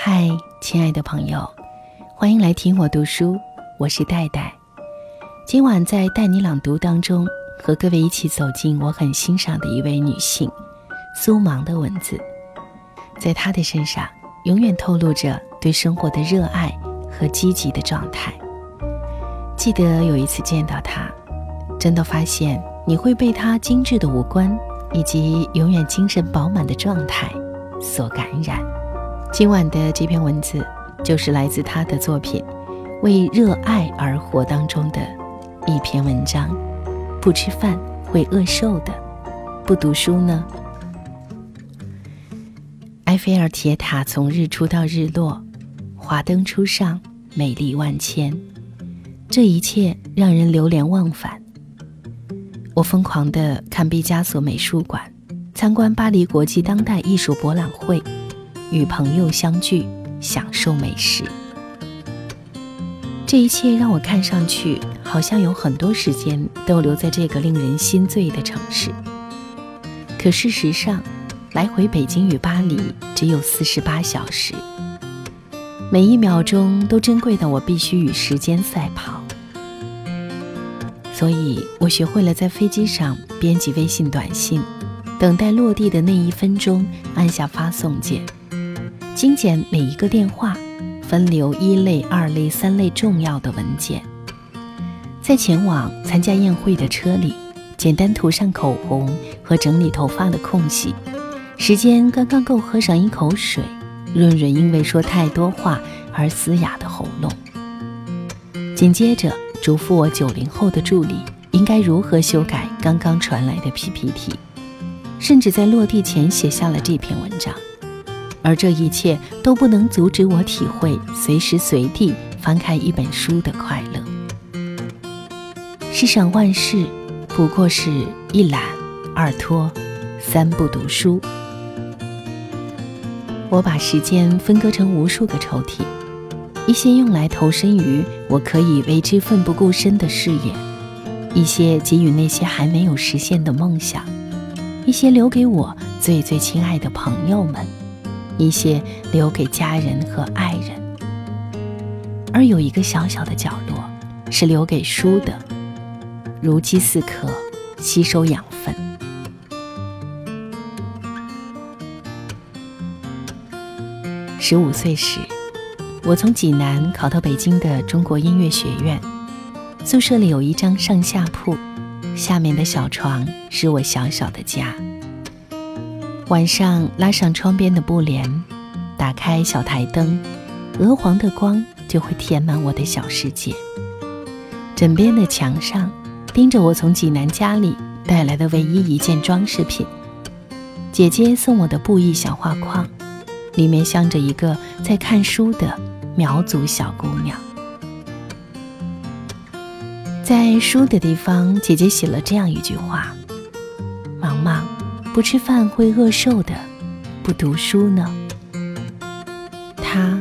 嗨，亲爱的朋友，欢迎来听我读书，我是戴戴。今晚在带你朗读当中，和各位一起走进我很欣赏的一位女性苏芒的文字，在她的身上，永远透露着对生活的热爱和积极的状态。记得有一次见到她，真的发现你会被她精致的五官以及永远精神饱满的状态所感染。今晚的这篇文字，就是来自他的作品《为热爱而活》当中的。一篇文章，不吃饭会饿瘦的，不读书呢？埃菲尔铁塔从日出到日落，华灯初上，美丽万千，这一切让人流连忘返。我疯狂的看毕加索美术馆，参观巴黎国际当代艺术博览会，与朋友相聚，享受美食。这一切让我看上去好像有很多时间逗留在这个令人心醉的城市，可事实上，来回北京与巴黎只有四十八小时，每一秒钟都珍贵的我必须与时间赛跑。所以我学会了在飞机上编辑微信短信，等待落地的那一分钟按下发送键，精简每一个电话。分流一类、二类、三类重要的文件，在前往参加宴会的车里，简单涂上口红和整理头发的空隙，时间刚刚够喝上一口水，润润因为说太多话而嘶哑的喉咙。紧接着嘱咐我九零后的助理应该如何修改刚刚传来的 PPT，甚至在落地前写下了这篇文章。而这一切都不能阻止我体会随时随地翻开一本书的快乐。世上万事不过是一懒、二拖、三不读书。我把时间分割成无数个抽屉，一些用来投身于我可以为之奋不顾身的事业，一些给予那些还没有实现的梦想，一些留给我最最亲爱的朋友们。一些留给家人和爱人，而有一个小小的角落是留给书的，如饥似渴，吸收养分。十五岁时，我从济南考到北京的中国音乐学院，宿舍里有一张上下铺，下面的小床是我小小的家。晚上拉上窗边的布帘，打开小台灯，鹅黄的光就会填满我的小世界。枕边的墙上钉着我从济南家里带来的唯一一件装饰品——姐姐送我的布艺小画框，里面镶着一个在看书的苗族小姑娘。在书的地方，姐姐写了这样一句话：“。”不吃饭会饿瘦的，不读书呢。它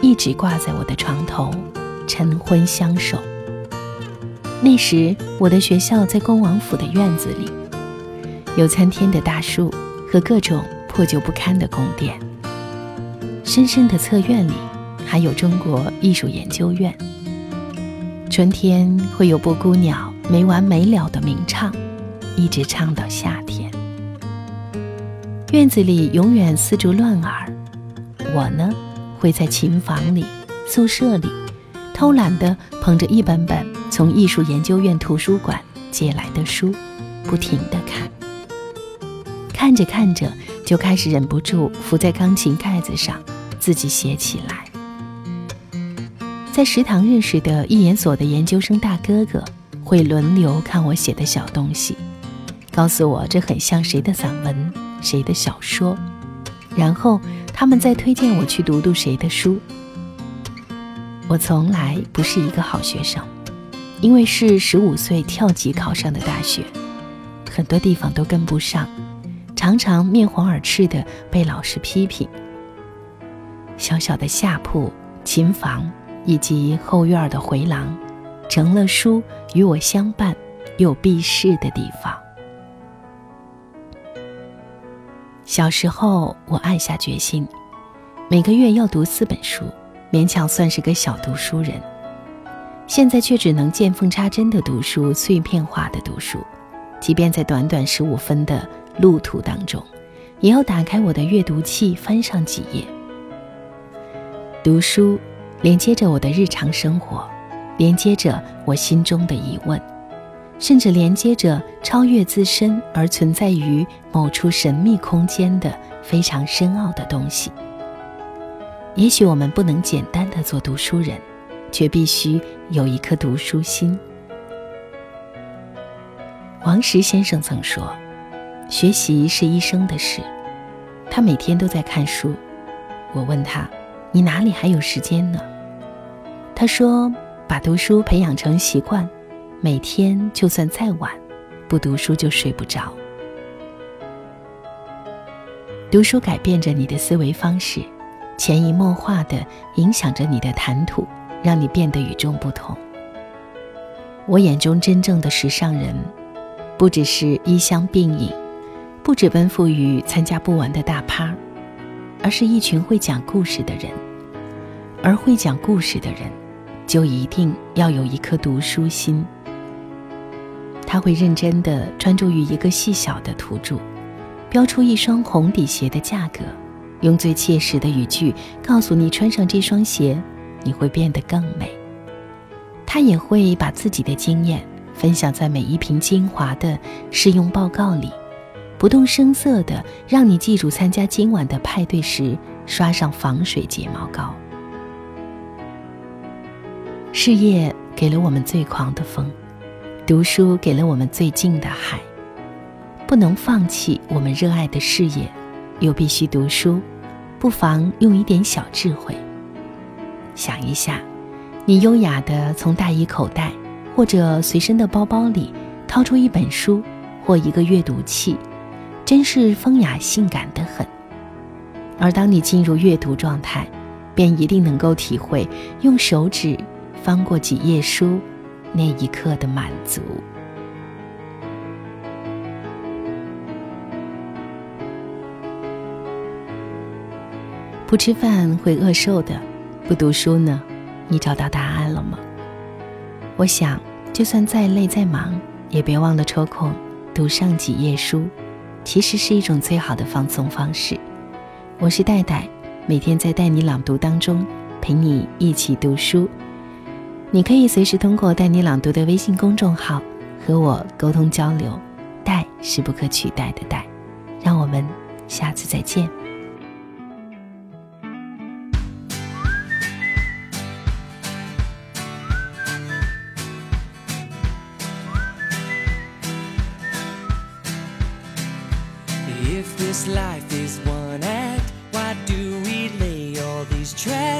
一直挂在我的床头，晨昏相守。那时我的学校在恭王府的院子里，有参天的大树和各种破旧不堪的宫殿。深深的侧院里还有中国艺术研究院。春天会有布谷鸟没完没了的鸣唱，一直唱到夏天。院子里永远丝竹乱耳，我呢会在琴房里、宿舍里偷懒地捧着一本本从艺术研究院图书馆借来的书，不停地看。看着看着，就开始忍不住伏在钢琴盖子上自己写起来。在食堂认识的一研所的研究生大哥哥会轮流看我写的小东西，告诉我这很像谁的散文。谁的小说，然后他们再推荐我去读读谁的书。我从来不是一个好学生，因为是十五岁跳级考上的大学，很多地方都跟不上，常常面红耳赤的被老师批评。小小的下铺、琴房以及后院的回廊，成了书与我相伴又避世的地方。小时候，我暗下决心，每个月要读四本书，勉强算是个小读书人。现在却只能见缝插针的读书，碎片化的读书。即便在短短十五分的路途当中，也要打开我的阅读器，翻上几页。读书连接着我的日常生活，连接着我心中的疑问，甚至连接着超越自身而存在于某处神秘空间的非常深奥的东西。也许我们不能简单的做读书人。却必须有一颗读书心。王石先生曾说：“学习是一生的事。”他每天都在看书。我问他：“你哪里还有时间呢？”他说：“把读书培养成习惯，每天就算再晚，不读书就睡不着。读书改变着你的思维方式，潜移默化的影响着你的谈吐。”让你变得与众不同。我眼中真正的时尚人，不只是衣香鬓影，不止奔赴于参加不完的大趴，而是一群会讲故事的人。而会讲故事的人，就一定要有一颗读书心。他会认真的专注于一个细小的图注，标出一双红底鞋的价格，用最切实的语句告诉你穿上这双鞋。你会变得更美。他也会把自己的经验分享在每一瓶精华的试用报告里，不动声色的让你记住参加今晚的派对时刷上防水睫毛膏。事业给了我们最狂的风，读书给了我们最近的海。不能放弃我们热爱的事业，又必须读书，不妨用一点小智慧。想一下，你优雅的从大衣口袋或者随身的包包里掏出一本书或一个阅读器，真是风雅性感的很。而当你进入阅读状态，便一定能够体会用手指翻过几页书那一刻的满足。不吃饭会饿瘦的。不读书呢？你找到答案了吗？我想，就算再累再忙，也别忘了抽空读上几页书，其实是一种最好的放松方式。我是戴戴，每天在带你朗读当中陪你一起读书。你可以随时通过带你朗读的微信公众号和我沟通交流。戴是不可取代的戴，让我们下次再见。If this life is one act. Why do we lay all these traps?